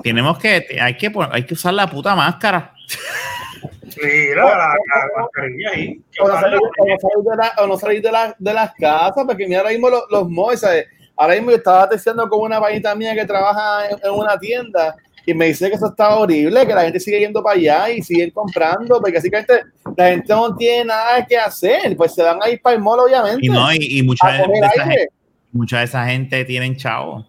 tenemos que, hay que, hay que usar la puta máscara. Sí, la, la, la mascarilla ahí. O no salir, o no salir de, la, o no salir de, la, de las casas, porque mira ahora mismo los, los. Ahora mismo yo estaba testeando con una pañita mía que trabaja en, en, una tienda y me dice que eso está horrible, que la gente sigue yendo para allá y siguen comprando, porque básicamente la gente no tiene nada que hacer, pues se van a ir para el mall, obviamente. Y no, y, y mucha, de, esa gente, mucha de esa gente tienen chavo.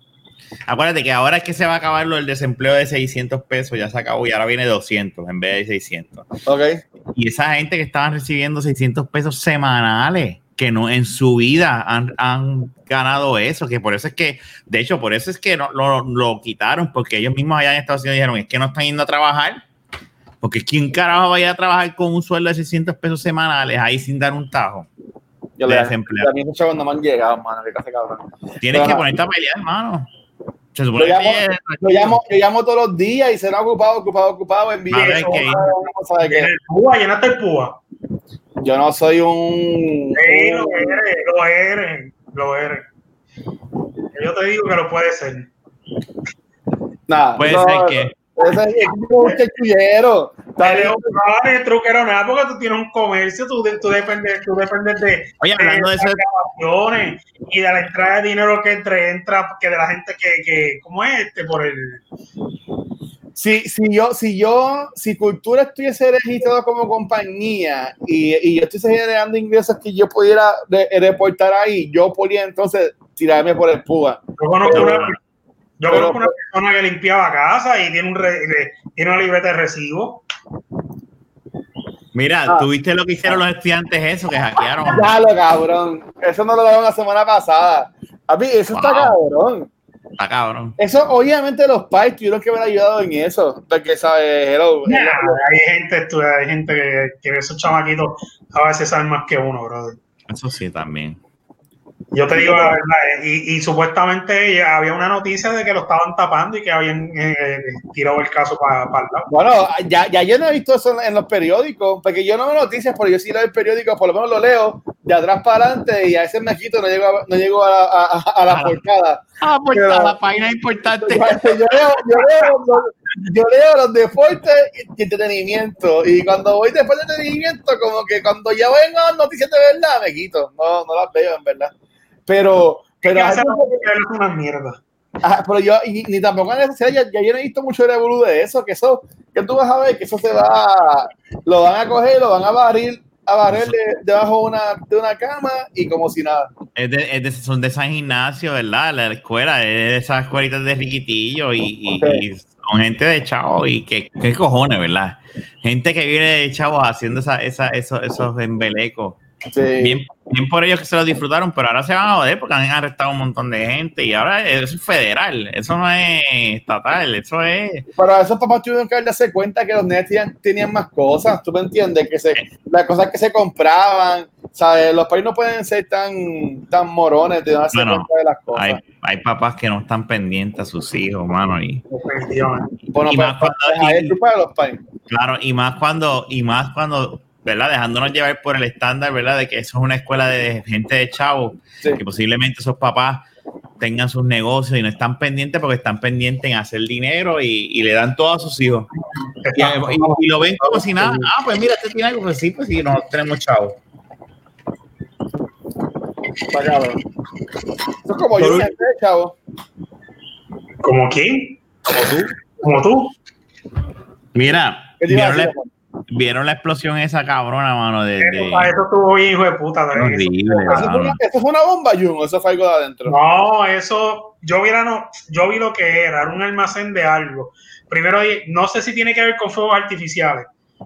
Acuérdate que ahora es que se va a acabar lo del desempleo de 600 pesos, ya se acabó y ahora viene 200 en vez de 600. Ok. Y esa gente que estaban recibiendo 600 pesos semanales, que no en su vida han, han, ganado eso, que por eso es que, de hecho, por eso es que no, lo, lo, quitaron, porque ellos mismos allá en Estados Unidos dijeron, es que no están yendo a trabajar, porque ¿quién carajo vaya a trabajar con un sueldo de 600 pesos semanales ahí sin dar un tajo? Yo de le desempleo. A mí muchos cuando me han llegado, mano, que casi cabrón. Tienes Pero, que ponerte a pelear, hermano. Se supone yo, llamo, que yo, llamo, yo llamo todos los días y será ocupado, ocupado, ocupado. En video, no qué. El púa, llenaste el púa. Yo no soy un. Sí, lo eres, lo eres, lo eres. Yo te digo que lo puede ser. Nada. Puede no, ser que. Ese es un chechullero. Pero no eres truquero nada porque tú tienes un comercio, tú, tú dependes, tú dependes de, Oye, hablando de, de esas grabaciones y de la entrada de dinero que entre, entra, que de la gente que, que ¿cómo es este? Por el si, si yo, si yo, si cultura estuviese registrado como compañía y, y yo estuviese generando ingresos que yo pudiera de, reportar ahí, yo podría entonces tirarme por el púa. Yo conozco, pero, una, yo pero, conozco una persona que limpiaba casa y tiene, un re, tiene una libreta de recibo. Mira, ah. ¿tuviste lo que hicieron los estudiantes eso que hackearon? Ya lo cabrón. Eso no lo daban la semana pasada. A mí, eso wow. está cabrón. Está cabrón. Eso, obviamente, los pais tuvieron que haber ayudado en eso. Porque, ¿sabes? Hello, nah, hay gente, hay gente que, que esos chamaquitos a veces saben más que uno, brother. Eso sí, también. Yo te digo la verdad, y, y, supuestamente había una noticia de que lo estaban tapando y que habían eh, tirado el caso para pa el lado. Bueno, ya, ya yo no he visto eso en, en, los periódicos, porque yo no veo noticias, pero yo sí leo el periódico, por lo menos lo leo de atrás para adelante y a ese mejito no llego a, no llego a, a, a la portada. A la portada, pero, la página importante. Yo leo, yo, leo, yo leo los deportes y entretenimiento, y cuando voy después de entretenimiento, como que cuando ya vengan noticias de verdad, me quito, no, no las veo en verdad. Pero, pero es una mierda. Ah, pero yo, y, ni tampoco en ya, ya yo no he visto mucho revolú de eso, que eso, que tú vas a ver que eso se va, lo van a coger, lo van a barrir, a barrer de, debajo de una, de una cama y como si nada. Es de, es de, son de San Gimnasio, ¿verdad? La escuela, es de esas escuelitas de riquitillo y, y, okay. y son gente de chavo y que, qué cojones, ¿verdad? Gente que viene de chavos haciendo esa, esa, esos, esos embelecos. Sí. Bien, bien, por ellos que se lo disfrutaron, pero ahora se van a joder porque han arrestado un montón de gente y ahora eso es federal, eso no es estatal, eso es. Pero esos papás tuvieron que darse cuenta que los nenes tenían, tenían, más cosas, tú me entiendes, que se, las cosas que se compraban, ¿sabes? Los países no pueden ser tan, tan morones de darse bueno, cuenta de las cosas. Hay, hay, papás que no están pendientes a sus hijos, mano, y, bueno, y más cuando, y, los Claro, y más cuando, y más cuando ¿verdad? Dejándonos llevar por el estándar, ¿verdad? De que eso es una escuela de gente de chavos, sí. que posiblemente esos papás tengan sus negocios y no están pendientes porque están pendientes en hacer dinero y, y le dan todo a sus hijos. Y, y, y, lo ven como si nada. Ah, pues mira, este tiene algo, pues sí, pues sí, no tenemos chavos. Pagado. Eso es como yo, un... chavo. ¿Como quién? Como tú. Como tú. Mira, ¿vieron la, ¿Vieron la explosión esa cabrona, mano? De, de... Eso, eso estuvo bien, hijo de puta. Horrible, ¿Eso, fue una, ¿Eso fue una bomba, Jun? ¿O eso fue algo de adentro? No, eso, yo, viera, no, yo vi lo que era, era un almacén de algo. Primero, no sé si tiene que ver con fuegos artificiales.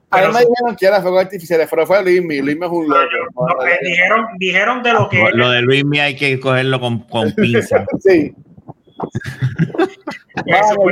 A mí me dijeron que era fuegos artificiales, pero fue Luismi. Luismi es un loco. No, no, eh, dijeron, dijeron de lo que. Lo, lo de Luismi hay que cogerlo con, con pinza. (laughs) sí. Eso fue,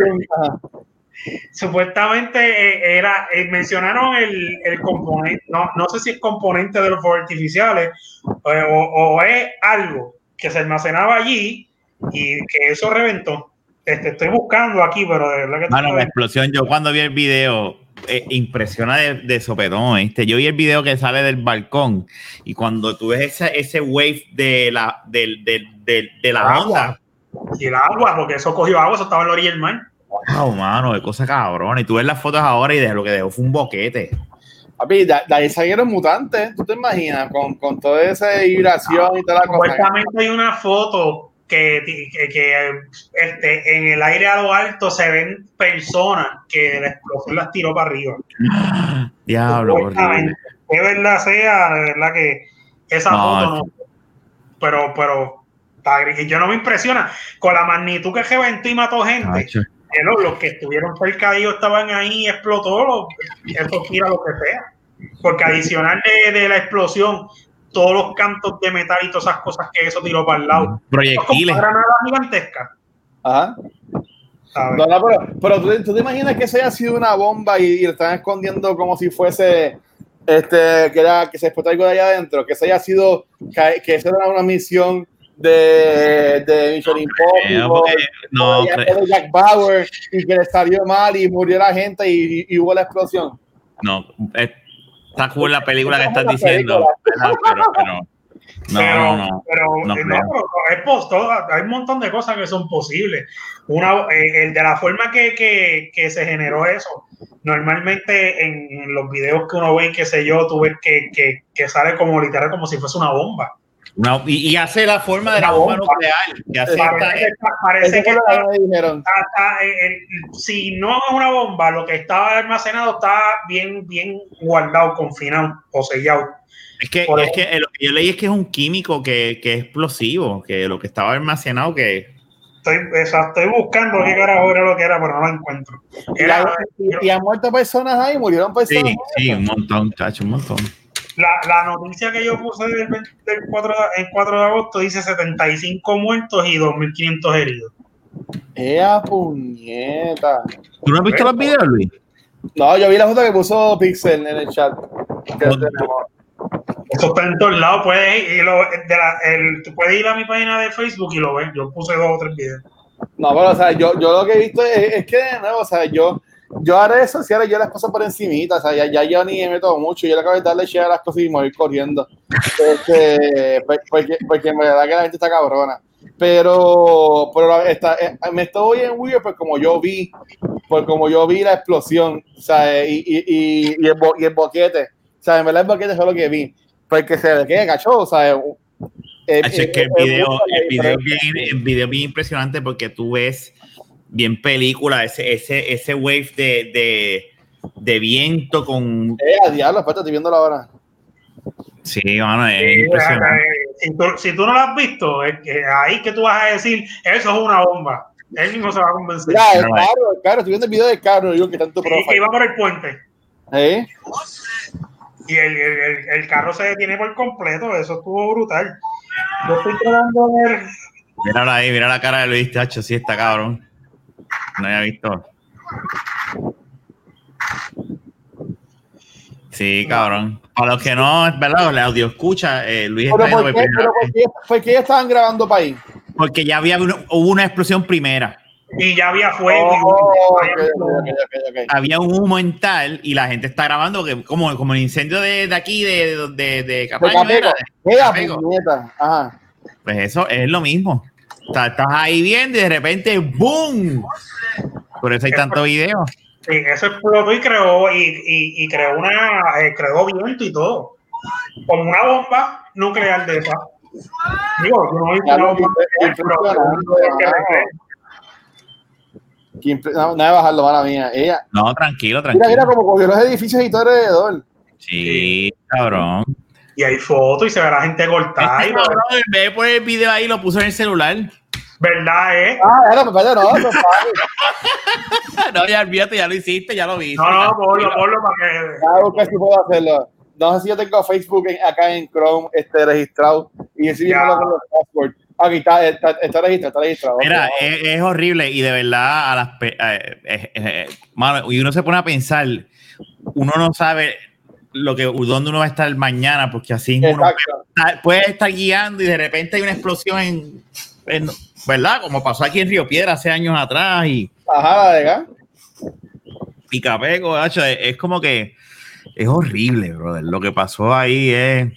supuestamente eh, era eh, mencionaron el, el, componente no, no sé si es componente de los fuegos artificiales eh, o, o, es algo que se almacenaba allí y que eso reventó este, estoy buscando aquí pero de verdad que Mano, la explosión yo cuando vi el video eh, impresiona de, de sopetón ¿viste? yo vi el video que sale del balcón y cuando tú ves ese, ese wave de la, de, de, de, de la agua. onda y el agua porque eso cogió agua eso estaba en la orilla del mar wow, mano, qué cosa cabrón. Y tú ves las fotos ahora y de lo que dejó fue un boquete. Papi, de, de ahí salieron mutantes, ¿tú te imaginas? Con, con toda esa vibración y toda la cosa. Supuestamente hay una foto que, que, que, este, en el aire a lo alto se ven personas que la explosión las tiró para arriba. (gasps) Diablo. De verdad sea, de verdad que esa No, foto es- no. Pero, pero está gris. yo no me impresiona con la magnitud que reventó y mató gente. Los, que estuvieron cerca de ellos estaban ahí y explotó, lo- eso tira lo que sea. Porque adicional de, de la explosión, todos los cantos de metal y todas esas cosas que eso tiró para el lado. Proyectiles. Con granadas gigantescas. Ajá. ¿sabes? No, no, pero, pero ¿tú, tú te imaginas que eso haya sido una bomba y, y lo están escondiendo como si fuese este que era que se explotó algo de allá adentro, que eso haya sido que, que eso era una misión de, de Mission Impossible, Eh, porque- no, ya cre- de Jack Bauer y que le salió mal y murió la gente y, y- hubo la explosión. no, eh, está cool la película que estás diciendo. ¿verdad? Pero, pero, no, pero, no, no. pero, no eh, pero es pos- todo- hay un montón de cosas que son posibles. Una, eh, el de la forma que, que, que se generó eso, normalmente en, en los videos que uno ve, qué sé yo, tú ves que, que, que sale como literal como si fuese una bomba. No, y, y hace la forma de la Una bomba bomba. nuclear. Que hace Parece, esta- que está- parece que está- dijeron. está- está, eh, el- si no es una bomba, lo que estaba almacenado está bien, bien guardado, confinado o sellado. es que, por es eso- que lo que yo leí es que es un químico que, que es explosivo, que lo que estaba almacenado que Estoy, estoy buscando qué carajo era lo que era, pero no lo encuentro. Y, Era- y- y han muerto personas ahí, murieron sí, personas. sí, un montón, chacho, un montón. La, la noticia que yo puse del, 20 del 4, de- el 4 de agosto dice 75 muertos y 2.500 heridos. ¡Ea puñeta! ¿Tú no has visto los videos, Luis? No, yo vi la foto que puso Pixel en el chat. Eso está en todos lados. Puedes ir, y lo- de la- el- tú puedes ir a mi página de Facebook y lo ves. Yo puse dos o tres videos. No, pero o sea, yo, yo lo que he visto es, es que de nuevo, o sea, yo, yo a redes sociales yo las paso por encimita, o sea, ya, ya yo ni me meto mucho, yo le acabo de darle share a las cosas y me voy corriendo. Este, (laughs) pues, porque, porque en verdad que la gente está cabrona. Pero, pero está, eh, me estoy en weird, pues como yo vi, pues como yo vi la explosión, o sea, y, y, y, y el, bo- y el boquete, o sea, en verdad el boquete fue lo que vi, porque se ve que cacho, o sea, eh, que el eh, video, el video, diferencia. bien, el video bien impresionante porque tú ves bien película, ese, ese, ese wave de, de, de viento con... Eh, a diablo, espérate, estoy viendo la hora. Sí, mano, es Eh, impresionante. eh, Si tú, si tú no lo has visto, es que ahí que tú vas a decir, eso es una bomba. Él mismo se va a convencer. Mira, el carro, el carro, estoy viendo el video del carro, yo que tanto Y que iba por el puente. ¿Eh? Y el, el, el- el carro se detiene por completo. Eso estuvo brutal. Yo estoy tratando de ver. Míralo ahí, mira la cara de Luis, tacho, sí está cabrón. No había visto. Sí, cabrón. Para los que no, es verdad, el audio escucha, eh, Luis Pero está ¿por qué, por primera pero por vez. qué, por qué estaban grabando para ahí? porque ya había una- hubo una explosión primera. Y ya había fuego. Oh. Había un humo en tal y la gente está grabando que como, como el incendio de, de aquí, de, de, de, de era. Mira. Ajá. Pues eso es lo mismo. O sea, estás ahí viendo y de repente ¡boom! Por eso hay tanto video. Sí, eso explotó y creó, y, y, y creó una, eh, creó viento y todo. Como una bomba nuclear de esa. Digo, no. Que impre- No, no bajarlo, mala mía. Ella. No, tranquilo, Mira, tranquilo. mira como cogió los edificios y todo alrededor. Sí, cabrón. Y hay fotos y se ve a la gente cortada. Este cabrón, en vez de poner el video ahí, lo puso en el celular. ¿Verdad, eh? Ah, era, pues, espérate, no, no, padre. (laughs) No, ya olvídate, ya lo hiciste, ya lo viste. No, no, ponlo, ponlo para que. Ya busca si puedo hacerlo. No sé si yo tengo Facebook en- acá en Chrome este, registrado y así lo con los passwords. Aquí está, está, está registrado, está registrado. Mira, es, es horrible y de verdad, a las eh, eh, eh, mano, y uno se pone a pensar, uno no sabe lo que dónde uno va a estar mañana, porque así uno Exacto. está- puede estar guiando y de repente hay una explosión en, en- ¿verdad? Como pasó aquí en Río Piedra hace años atrás y Ajá, la de acá. Picapego, es, es como que es horrible, brother. Lo que pasó ahí es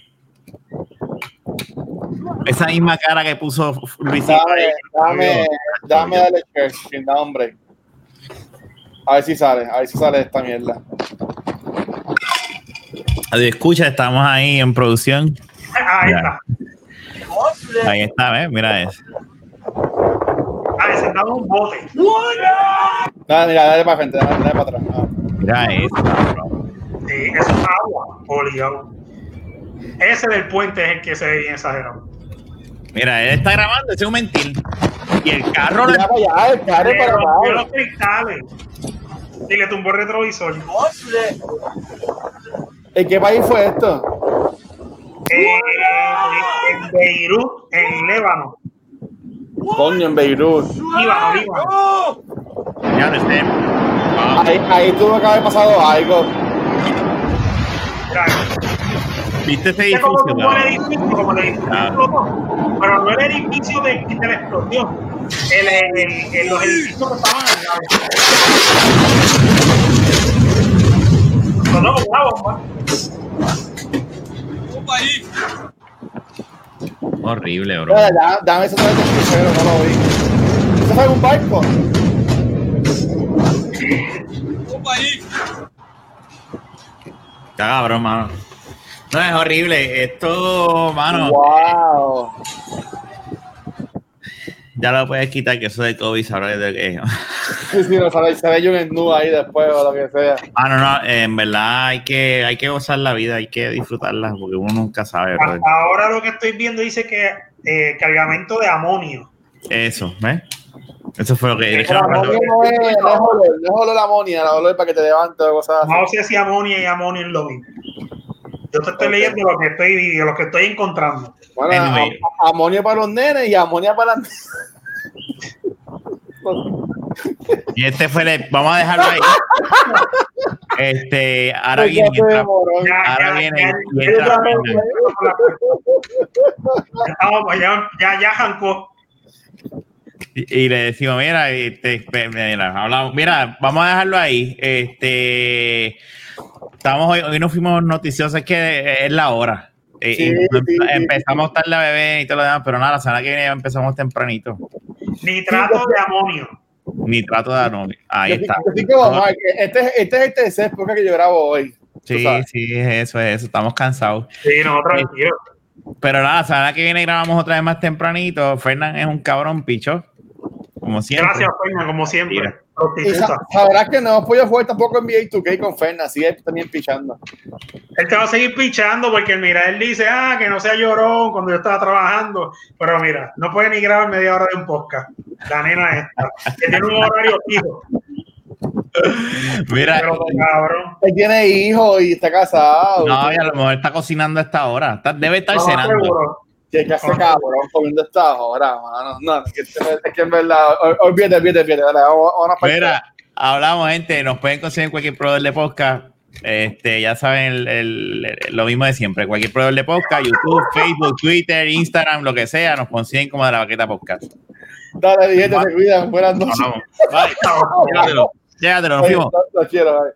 esa misma cara que puso Luisito. Dame, dame, dame sin nombre. A ver si sale, a ver si sale esta mierda. Adiós, escucha, estamos ahí en producción. Ahí Ya. está. Ahí está, ¿ves? Mira eso. Ah, dado un bote. Dale, mira, dale para frente, dale, dale para atrás. Ah. Mira eso. Sí, eso es agua, obligado. Ese del puente es el que se ve bien exagerado. Mira, él está grabando, ese es un mentir. Y el carro le para allá, el carro para rompió los cristales y le tumbó el retrovisor. ¿En qué país fue esto? Eh, en Beirut, en Líbano. Coño, en Beirut. Líbano, Líbano. Ya no sé. Wow. Ahí, ahí tuvo que haber pasado algo. ¿Viste ese es como edificio? tumbó el edificio, como el edificio Ah. explotó. Pero no el edificio de, de la explosión. El, el- el- los edificios que estaban al lado. Sonó como una bomba. Horrible, bro. Mira, ya, dame ese traje de crucero, no lo vi. ¿Eso fue un barco? Está cabrón, mano. No, es horrible. Esto, mano, Wow. Ya lo puedes quitar, que eso de COVID sabrá de qué. Sí, sí, no, sale, sale yo en nu ahí después o lo que sea. Ah, no, no, en verdad hay que, hay que gozar la vida, hay que disfrutarla, porque uno nunca sabe. bro. Hasta ahora lo que estoy viendo dice que eh, cargamento de amonio. Eso, ¿ves? Eso fue lo que Pero amonia no es, no es olor, no es olor la amonia, la olor para que te levantes o cosas así. No sé si amonio y amonio es lo mismo. Yo te estoy leyendo lo que estoy, lo que estoy encontrando. Bueno, Anyway. a- amonia para los nenes y amonia para las Y este fue el, vamos a dejarlo ahí. Este, ahora Ay, viene, entra-. Ahora viene- ya, ya, ya, estamos- ya, ya, ya jancó. y, y le decimos, mira, este, mira, hablamos, mira, vamos a dejarlo ahí. Este, estamos hoy, hoy nos fuimos noticiosos, es que es la hora. Eh, Sí, y sí, sí. empezamos tarde a beber y todo lo demás, pero nada, la semana que viene ya empezamos tempranito. Nitrato de amonio. Ni trato de no. Ahí Yo- está. yo vamos, este, es- este es el tercer podcast que yo grabo hoy. Sí, sí, es eso, es eso. Estamos cansados. Sí, no, tranquilo. Pero nada, la semana que viene grabamos otra vez más tempranito. Fernán es un cabrón picho. Como siempre. Gracias, Peña, como siempre. Prostituta. sa- sabrás que no hemos podido jugar tampoco NBA 2K con Fernan, así es también pichando. Él te va a seguir pichando porque mira, él dice, ah, que no sea llorón cuando yo estaba trabajando. Pero mira, no puede ni grabar media hora de un podcast. La nena esta, que tiene un horario fijo. Mira, Pero cabrón. Él tiene hijos y está casado. no, y a lo mejor está cocinando a esta hora. Está- debe estar No, cenando. seguro. Que que hace cabrón (laughs) comiendo esta hora, mano. No, es que, es que en verdad, ol- olvídate, olvídate, olvídate. Dale, vamos, a Mira, hablamos, gente. Nos pueden conseguir en cualquier proveedor de podcast. Este, ya saben el- el- el- lo mismo de siempre. Cualquier proveedor de podcast, YouTube, Facebook, Twitter, Instagram, lo que sea, nos consiguen como de la baqueta podcast. Dale, gente, se cuidan. Buenas noches. vamos. Bye. (laughs) Llévatelo. Llévatelo, nos fuimos. Lo quiero, bye.